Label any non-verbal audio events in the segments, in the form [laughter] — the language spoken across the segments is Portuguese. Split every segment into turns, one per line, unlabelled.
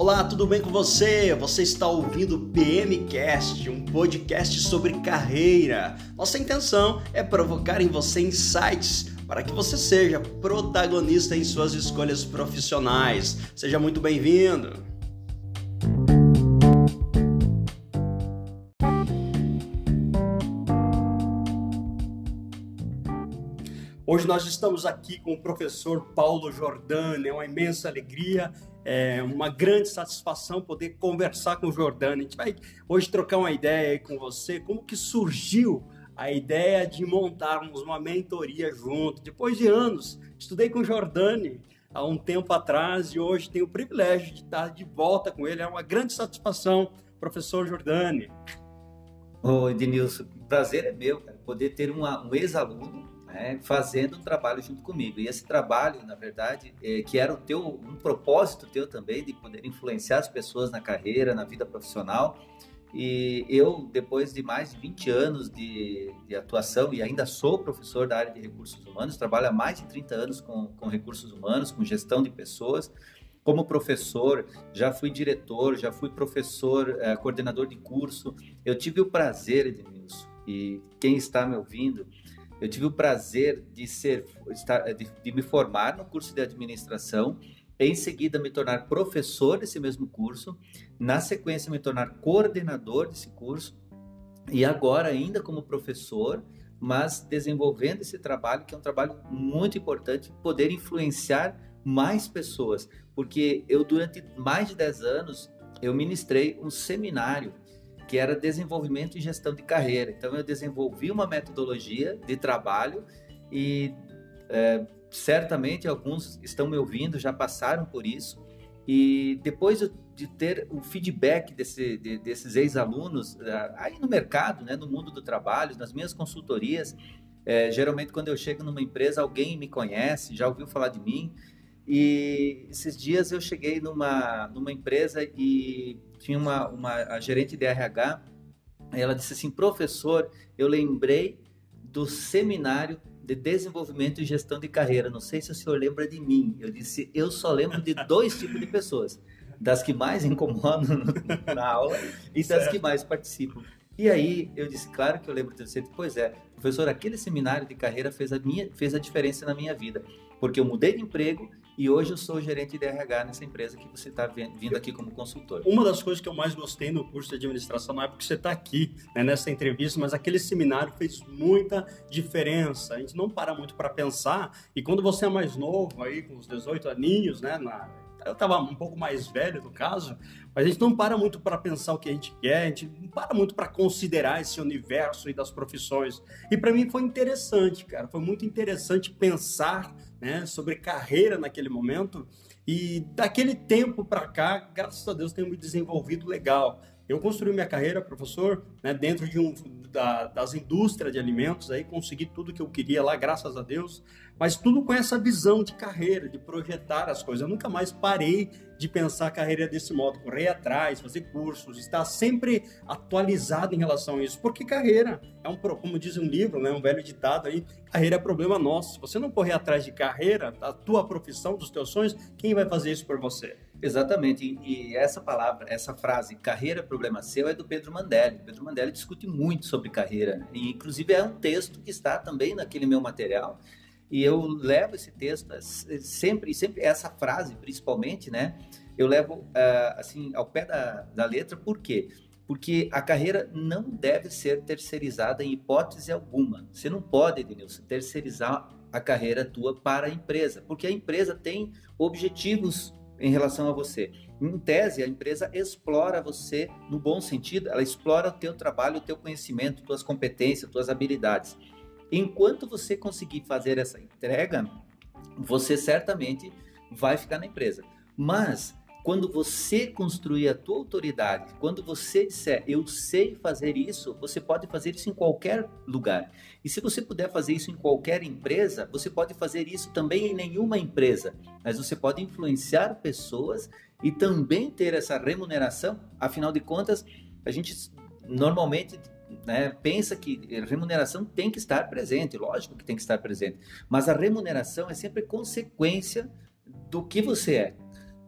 Olá, tudo bem com você? Você está ouvindo o PMcast, um podcast sobre carreira. Nossa intenção é provocar em você insights para que você seja protagonista em suas escolhas profissionais. Seja muito bem-vindo. Hoje nós estamos aqui com o professor Paulo Jordani, é uma imensa alegria, é uma grande satisfação poder conversar com o Jordani. A gente vai hoje trocar uma ideia com você, como que surgiu a ideia de montarmos uma mentoria junto. Depois de anos, estudei com o Jordani há um tempo atrás e hoje tenho o privilégio de estar de volta com ele. É uma grande satisfação, professor Jordani.
Oi, Denilson, prazer é meu, cara, poder ter uma, um ex-aluno né, fazendo um trabalho junto comigo. E esse trabalho, na verdade, é, que era o teu, um propósito teu também de poder influenciar as pessoas na carreira, na vida profissional. E eu, depois de mais de 20 anos de, de, atuação, e ainda sou professor da área de recursos humanos, trabalho há mais de 30 anos com, com recursos humanos, com gestão de pessoas. Como professor, já fui diretor, já fui professor, é, coordenador de curso. Eu tive o prazer, Edmilson, e quem está me ouvindo, eu tive o prazer de ser, de, me formar no curso de administração, em seguida me tornar professor desse mesmo curso, na sequência me tornar coordenador desse curso e agora ainda como professor, mas desenvolvendo esse trabalho que é um trabalho muito importante, poder influenciar mais pessoas, porque eu durante mais de 10 anos eu ministrei um seminário que era desenvolvimento e gestão de carreira. Então, eu desenvolvi uma metodologia de trabalho e é, certamente alguns estão me ouvindo, já passaram por isso. E depois de ter o feedback desse, de, desses ex-alunos aí no mercado, né, no mundo do trabalho, nas minhas consultorias, é, geralmente quando eu chego numa empresa, alguém me conhece, já ouviu falar de mim. E esses dias eu cheguei numa, numa empresa e tinha uma, uma a gerente de RH, ela disse assim, professor, eu lembrei do seminário de desenvolvimento e gestão de carreira. Não sei se o senhor lembra de mim. Eu disse, eu só lembro de dois tipos de pessoas. Das que mais incomodam na aula e das certo. que mais participam. E aí eu disse, claro que eu lembro de você. Pois é, professor, aquele seminário de carreira fez a, minha, fez a diferença na minha vida. Porque eu mudei de emprego e hoje eu sou gerente de RH nessa empresa que você está vindo aqui como consultor.
Uma das coisas que eu mais gostei no curso de administração não é porque você está aqui né, nessa entrevista, mas aquele seminário fez muita diferença. A gente não para muito para pensar e quando você é mais novo, aí com os 18 aninhos, né, na, eu estava um pouco mais velho no caso, mas a gente não para muito para pensar o que a gente quer, a gente não para muito para considerar esse universo e das profissões. E para mim foi interessante, cara, foi muito interessante pensar né, sobre carreira naquele momento. E daquele tempo para cá, graças a Deus, tenho me desenvolvido legal. Eu construí minha carreira, professor, né, dentro de um, da, das indústrias de alimentos, aí consegui tudo que eu queria lá, graças a Deus, mas tudo com essa visão de carreira, de projetar as coisas. Eu nunca mais parei de pensar a carreira desse modo, correr atrás, fazer cursos, estar sempre atualizado em relação a isso, porque carreira é um, como diz um livro, né, um velho ditado aí, carreira é problema nosso. Se você não correr atrás de carreira, da tua profissão, dos teus sonhos, quem vai fazer isso por você?
Exatamente, e, essa palavra, essa frase, carreira é problema seu, é do Pedro Mandelli. Pedro Mandelli discute muito sobre carreira, né? e inclusive é um texto que está também naquele meu material, e eu levo esse texto sempre, sempre essa frase principalmente, né? Eu levo uh, assim ao pé da, da letra, por quê? Porque a carreira não deve ser terceirizada em hipótese alguma. Você não pode, Denilson, terceirizar a carreira tua para a empresa, porque a empresa tem objetivos em relação a você. Em tese, a empresa explora você no bom sentido, ela explora o teu trabalho, o teu conhecimento, tuas competências, tuas habilidades. Enquanto você conseguir fazer essa entrega, você certamente vai ficar na empresa. Mas quando você construir a tua autoridade, quando você disser eu sei fazer isso, você pode fazer isso em qualquer lugar. E se você puder fazer isso em qualquer empresa, você pode fazer isso também em nenhuma empresa. Mas você pode influenciar pessoas e também ter essa remuneração. Afinal de contas, a gente normalmente né, pensa que remuneração tem que estar presente, lógico que tem que estar presente, mas a remuneração é sempre consequência do que você é.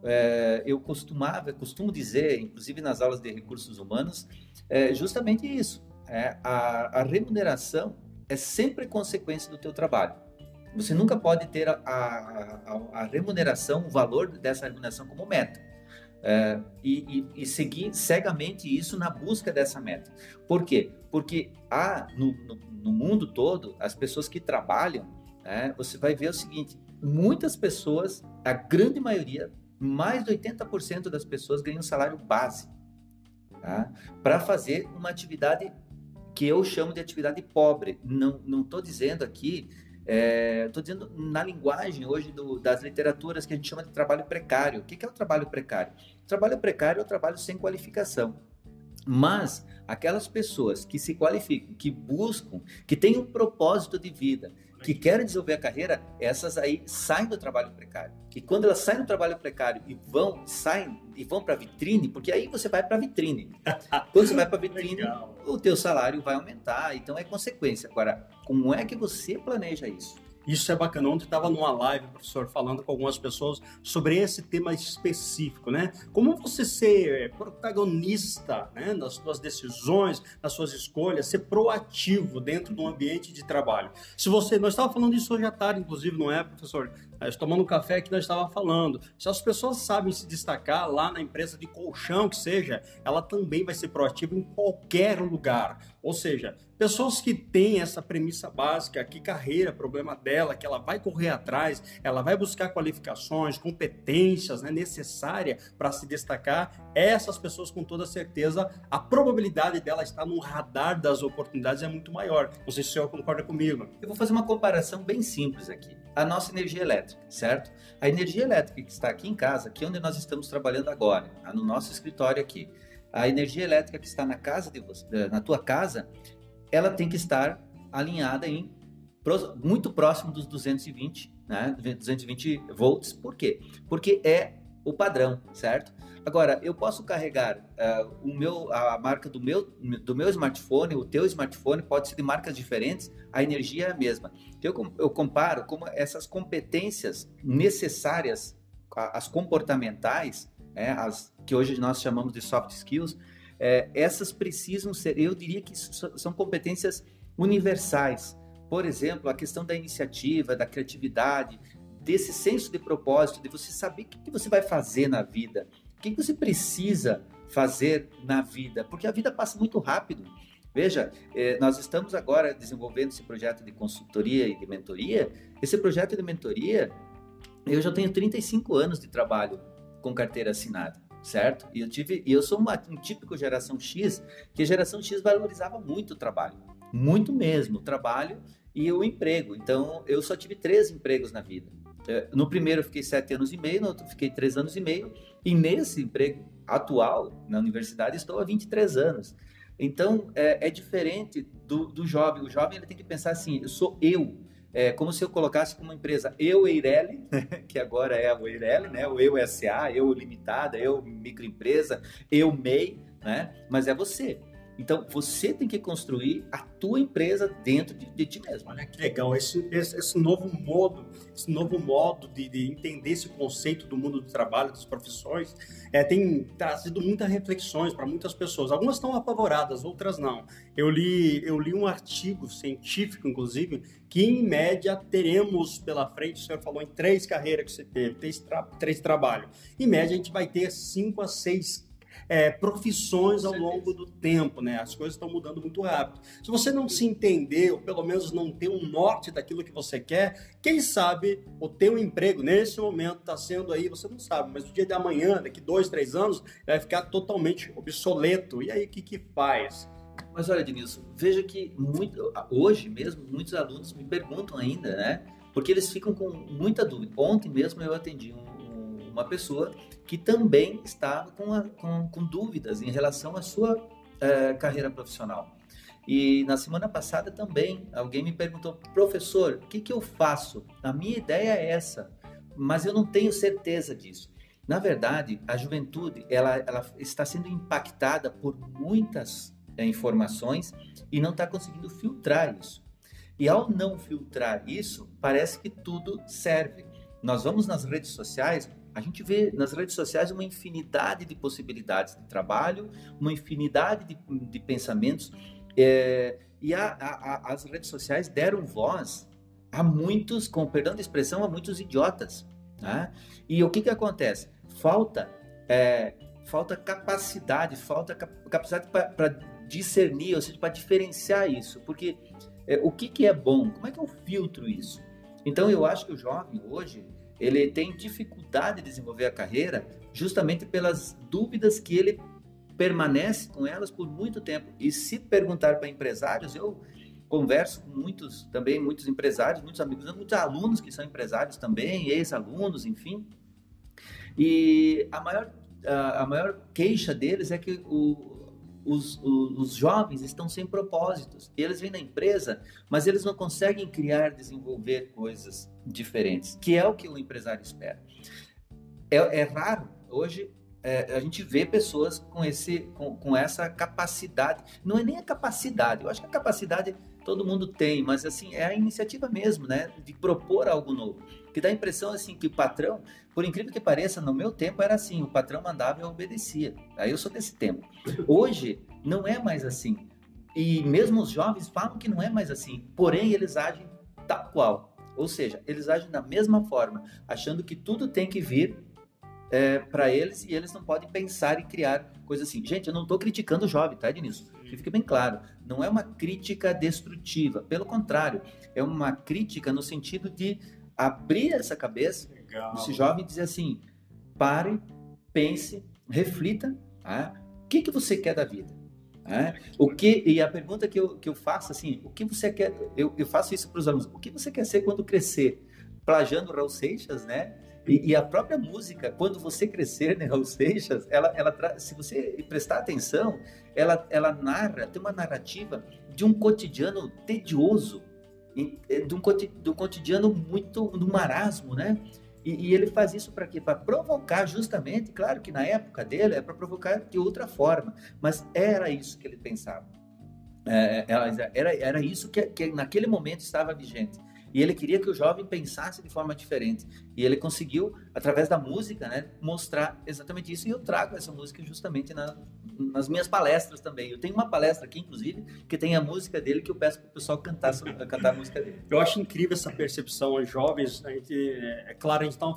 É, eu costumava, costumo dizer, inclusive nas aulas de recursos humanos, é justamente isso. É, a, a remuneração é sempre consequência do teu trabalho. Você nunca pode ter a, a, a remuneração, o valor dessa remuneração como meta. É, e, e, e, seguir cegamente isso na busca dessa meta. Por quê? Porque há no, no, no mundo todo, as pessoas que trabalham, né, você vai ver o seguinte: muitas pessoas, a grande maioria, mais de 80% das pessoas ganham salário base tá? para fazer uma atividade que eu chamo de atividade pobre. Não estou dizendo aqui Estou é, dizendo na linguagem hoje do, das literaturas que a gente chama de trabalho precário. O que, que é o trabalho precário? O trabalho precário é o trabalho sem qualificação. Mas aquelas pessoas que se qualificam, que buscam, que têm um propósito de vida, que querem desenvolver a carreira, essas aí saem do trabalho precário. E quando elas saem do trabalho precário e vão, saem e vão para a vitrine, porque aí você vai para a vitrine. [laughs] Quando você vai para a vitrine, Legal. o teu salário vai aumentar, então é consequência. Agora, como é que você planeja isso?
Isso é bacana. Ontem estava numa live, professor, falando com algumas pessoas sobre esse tema específico, né? Como você ser protagonista né, nas suas decisões, nas suas escolhas, ser proativo dentro do ambiente de trabalho. Se você, nós estávamos falando disso hoje à tarde, inclusive, não é, professor? Tomando um café que nós estávamos falando. Se as pessoas sabem se destacar lá na empresa de colchão que seja, ela também vai ser proativa em qualquer lugar. Ou seja, pessoas que têm essa premissa básica, que carreira, problema dela, que ela vai correr atrás, ela vai buscar qualificações, competências né, necessárias para se destacar, essas pessoas com toda certeza, a probabilidade dela estar no radar das oportunidades é muito maior. Não sei se o senhor concorda comigo.
Eu vou fazer uma comparação bem simples aqui. A nossa energia elétrica, certo? A energia elétrica que está aqui em casa, aqui onde nós estamos trabalhando agora, no nosso escritório aqui, a energia elétrica que está na casa de você, na tua casa, ela tem que estar alinhada em muito próximo dos 220, né? 220 volts. Por quê? Porque é o padrão, certo? Agora, eu posso carregar uh, o meu, a marca do meu, do meu smartphone, o teu smartphone pode ser de marcas diferentes, a energia é a mesma. Então, eu, eu comparo como essas competências necessárias, as comportamentais, né, as que hoje nós chamamos de soft skills, é, essas precisam ser, eu diria que são competências universais. Por exemplo, a questão da iniciativa, da criatividade, desse senso de propósito, de você saber o que você vai fazer na vida, o que você precisa fazer na vida, porque a vida passa muito rápido. Veja, é, nós estamos agora desenvolvendo esse projeto de consultoria e de mentoria. Esse projeto de mentoria, eu já tenho 35 anos de trabalho com carteira assinada, certo? E eu tive, e eu sou uma, um típico geração X, que a geração X valorizava muito o trabalho, muito mesmo, o trabalho e o emprego. Então, eu só tive três empregos na vida. É, no primeiro eu fiquei sete anos e meio, no outro fiquei três anos e meio, e nesse emprego atual, na universidade, estou há 23 anos. Então, é, é diferente do, do jovem. O jovem ele tem que pensar assim, eu sou eu, é como se eu colocasse como empresa eu Eireli, [laughs] que agora é o Eireli, né? O eu SA, eu limitada, eu microempresa, eu MEI, né? Mas é você. Então, você tem que construir a tua empresa dentro de, de ti mesmo.
Olha que legal, esse, esse, esse novo modo, esse novo modo de, de, entender esse conceito do mundo do trabalho, das profissões, é, tem trazido muitas reflexões para muitas pessoas. Algumas estão apavoradas, outras não. Eu li, eu li um artigo científico, inclusive, que em média teremos pela frente, o senhor falou em três carreiras que você teve, três, tra três trabalhos. Em média, a gente vai ter cinco a seis é, profissões ao longo do tempo, né? As coisas estão mudando muito rápido. Se você não se entender, ou pelo menos não ter um norte daquilo que você quer, quem sabe o teu emprego nesse momento está sendo aí, você não sabe, mas no dia de amanhã, daqui dois, três anos, vai ficar totalmente obsoleto. E aí, o que que faz?
Mas olha, Denilson, veja que muito, hoje mesmo muitos alunos me perguntam ainda, né? Porque eles ficam com muita dúvida. Ontem mesmo eu atendi um uma pessoa que também estava com, a, com, com, dúvidas em relação à sua é, carreira profissional. E na semana passada também alguém me perguntou, professor, o que, que eu faço? A minha ideia é essa, mas eu não tenho certeza disso. Na verdade, a juventude ela, ela está sendo impactada por muitas é, informações e não está conseguindo filtrar isso. E ao não filtrar isso, parece que tudo serve. Nós vamos nas redes sociais, A gente vê nas redes sociais uma infinidade de possibilidades de trabalho, uma infinidade de, de pensamentos. É, e a, a, as redes sociais deram voz a muitos, com perdão de expressão, a muitos idiotas. Né? E o que, que acontece? Falta, é, falta capacidade, falta capacidade para discernir, ou seja, para diferenciar isso. Porque é, o que, que é bom? Como é que eu filtro isso? Então, eu acho que o jovem hoje, ele tem dificuldade de desenvolver a carreira justamente pelas dúvidas que ele permanece com elas por muito tempo. E se perguntar para empresários, eu converso com muitos também, muitos empresários, muitos amigos, muitos alunos que são empresários também, ex-alunos, enfim. E a maior, a, maior queixa deles é que o, os, os, os, jovens estão sem propósitos. Eles vêm na empresa, mas eles não conseguem criar, desenvolver coisas diferentes, que é o que o empresário espera. É, é raro, hoje, é, a gente vê pessoas com, esse, com, com essa capacidade. Não é nem a capacidade, eu acho que a capacidade todo mundo tem, mas assim, é a iniciativa mesmo, né? De propor algo novo. Que dá a impressão assim que o patrão, por incrível que pareça, no meu tempo era assim, o patrão mandava e eu obedecia. Aí eu sou desse tempo. Hoje não é mais assim. E mesmo os jovens falam que não é mais assim. Porém, eles agem tal qual. Ou seja, eles agem da mesma forma, achando que tudo tem que vir é, para eles e eles não podem pensar e criar coisas assim. Gente, eu não estou criticando o jovem, tá, Denilson? Que fique bem claro. Não é uma crítica destrutiva. Pelo contrário, é uma crítica no sentido de abrir essa cabeça, Legal. esse jovem dizer assim: pare, pense, reflita. Tá? O que, que você quer da vida? É? O que e a pergunta que eu, que eu faço assim, o que você quer? Eu, eu faço isso para os alunos. O que você quer ser quando crescer? Plagiando Raul Seixas, né? E, e, a própria música, quando você crescer, né, Raul Seixas, ela, ela se você prestar atenção, ela, ela narra, tem uma narrativa de um cotidiano tedioso, eh, de um, de um cotidiano muito, do marasmo, né? E, e ele faz isso para quê? Para provocar justamente, claro que na época dele é para provocar de outra forma, mas era isso que ele pensava. É, era, era isso que, que naquele momento estava vigente. E ele queria que o jovem pensasse de forma diferente. E ele conseguiu, através da música, né, mostrar exatamente isso. E eu trago essa música justamente na, nas minhas palestras também. Eu tenho uma palestra aqui, inclusive, que tem a música dele que eu peço para o pessoal cantar, cantar a música dele.
Eu acho incrível essa percepção aos jovens. A gente, é, é claro, a gente está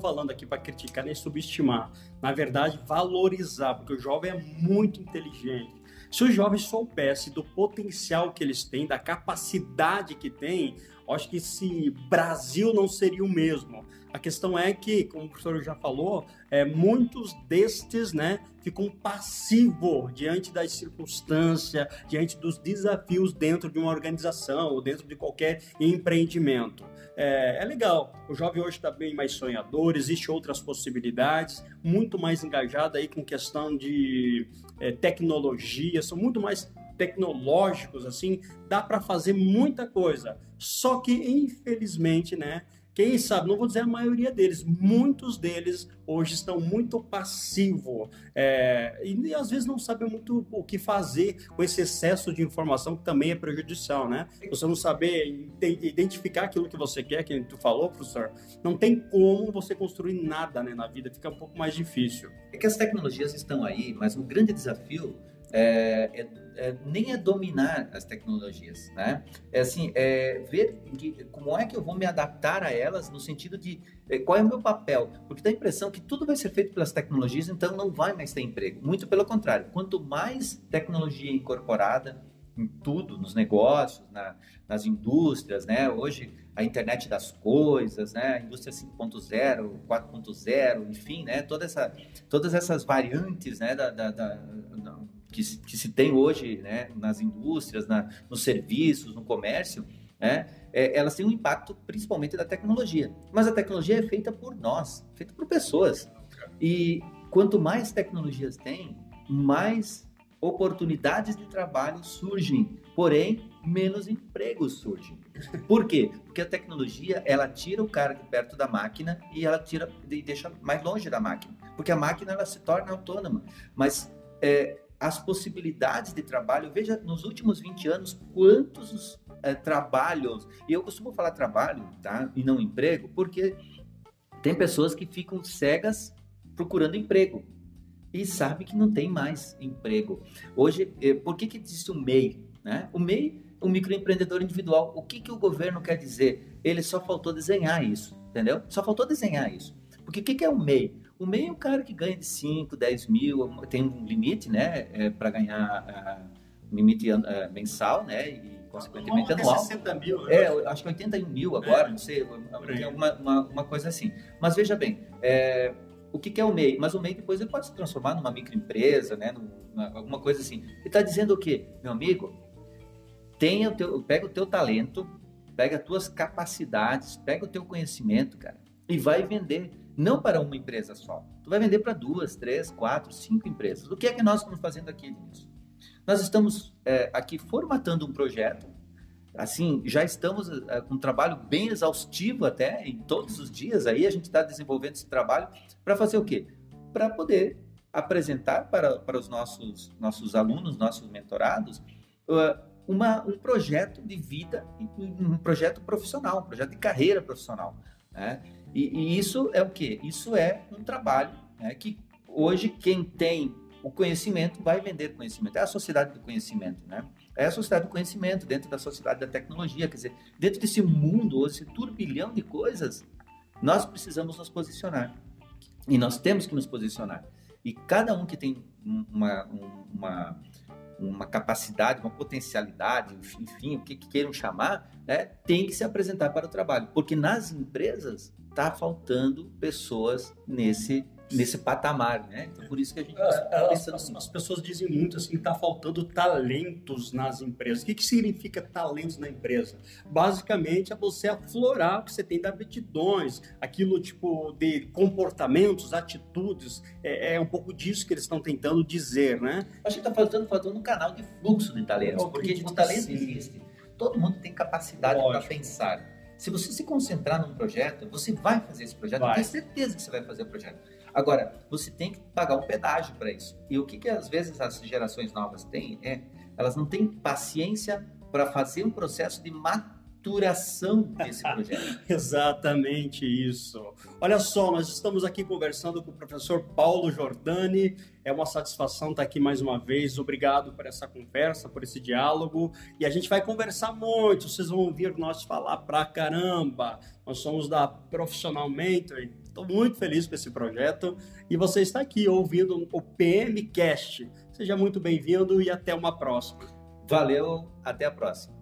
falando aqui para criticar nem subestimar. Na verdade, valorizar, porque o jovem é muito inteligente. Se os jovens soubessem do potencial que eles têm, da capacidade que têm, acho que esse Brasil não seria o mesmo. A questão é que, como o professor já falou, é, muitos destes né, ficam passivos diante das circunstâncias, diante dos desafios dentro de uma organização ou dentro de qualquer empreendimento. É, é legal, o jovem hoje está bem mais sonhador, existem outras possibilidades, muito mais engajado aí com questão de é, tecnologia, são muito mais tecnológicos, assim, dá para fazer muita coisa. Só que, infelizmente, né, quem sabe, não vou dizer a maioria deles, muitos deles hoje estão muito passivos é, e, às vezes não sabem muito o que fazer com esse excesso de informação que também é prejudicial, né? Você não saber identificar aquilo que você quer, que tu falou, professor, não tem como você construir nada né, na vida, fica um pouco mais difícil.
É que as tecnologias estão aí, mas o grande desafio é, é, é, nem é dominar as tecnologias, né? É assim, é ver que, como é que eu vou me adaptar a elas no sentido de é, qual é o meu papel, porque dá a impressão que tudo vai ser feito pelas tecnologias, então não vai mais ter emprego. Muito pelo contrário, quanto mais tecnologia incorporada em tudo, nos negócios, na, nas indústrias, né? Hoje a internet das coisas, né? A indústria 5.0, 4.0, enfim, né? Toda essa, todas essas variantes, né? Da, da, da que, que se tem hoje né, nas indústrias, na, nos serviços, no comércio, né, é, elas têm um impacto principalmente da tecnologia. Mas a tecnologia é feita por nós, feita por pessoas. E quanto mais tecnologias tem, mais oportunidades de trabalho surgem, porém menos empregos surgem. Por quê? Porque a tecnologia ela tira o cara de perto da máquina e ela tira e deixa mais longe da máquina, porque a máquina ela se torna autônoma, mas é, as possibilidades de trabalho. Veja, nos últimos 20 anos, quantos é, trabalhos, e eu costumo falar trabalho, tá? E não emprego, porque Tem pessoas que ficam cegas procurando emprego e sabe que não tem mais emprego. Hoje, eh, por que, que existe o MEI? Né? O MEI, o microempreendedor individual, o que, que o governo quer dizer? Ele só faltou desenhar isso, entendeu? Só faltou desenhar isso. Porque o que, que é o MEI? O MEI é um cara que ganha de 5, 10 mil, tem um limite, né, é, para ganhar uh, limite uh, mensal, né, e consequentemente anual.
60 mil,
né? É, acho que 81 mil agora, é, não sei, uma, uma, uma, coisa assim. Mas veja bem, é, o que, que, é o MEI? Mas o MEI depois ele pode se transformar numa microempresa, né? Numa, alguma coisa assim. Ele está dizendo o quê? Meu amigo, tenha o teu, pega o teu talento, pega as tuas capacidades, pega o teu conhecimento, cara, e vai vender. Não para uma empresa só. Tu vai vender para duas, três, quatro, cinco empresas. O que é que nós estamos fazendo aqui, Denilson? Nós estamos é, aqui formatando um projeto assim, já estamos uh, com um trabalho bem exaustivo até, em todos os dias aí a gente está desenvolvendo esse trabalho para fazer o quê? Para poder apresentar para, para os nossos, nossos alunos, nossos mentorados, uh, uma, um projeto de vida, um projeto profissional, um projeto de carreira profissional. Né? E, e isso é o quê? Isso é um trabalho né, que hoje quem tem o conhecimento vai vender conhecimento. É a sociedade do conhecimento, né? É a sociedade do conhecimento, dentro da sociedade da tecnologia. Quer dizer, dentro desse mundo, esse turbilhão de coisas, nós precisamos nos posicionar. E nós temos que nos posicionar. E cada um que tem uma, uma, uma capacidade, uma potencialidade, enfim, o que, que queiram chamar, né, tem que se apresentar para o trabalho. Porque nas empresas está faltando pessoas nesse nesse patamar, né? Então, por isso que a gente está
pensando as, as, pessoas dizem muito assim, está faltando talentos nas empresas. O que, que significa talentos na empresa? Basicamente é você aflorar o que você tem de aptidões, aquilo tipo de comportamentos, atitudes, é, é um pouco disso que eles estão tentando dizer, né?
A gente está faltando, falando um canal de fluxo de talentos, porque o talento sim. existe. Todo mundo tem capacidade para pensar. Se você se concentrar num projeto, você vai fazer esse projeto. Vai. Eu tenho certeza que você vai fazer o projeto. Agora, você tem que pagar um pedágio para isso. E o que, que às vezes as gerações novas têm é, elas não têm paciência para fazer um processo de maturação desse [laughs] projeto.
Exatamente isso. Olha só, nós estamos aqui conversando com o professor Paulo Jordani. É uma satisfação estar aqui mais uma vez. Obrigado por essa conversa, por esse diálogo. E a gente vai conversar muito. Vocês vão ouvir nós falar pra caramba. Nós somos da Profissional Mentor Estou muito feliz com esse projeto e você está aqui ouvindo o PMcast. Seja muito bem-vindo e até uma próxima.
Valeu, até a próxima.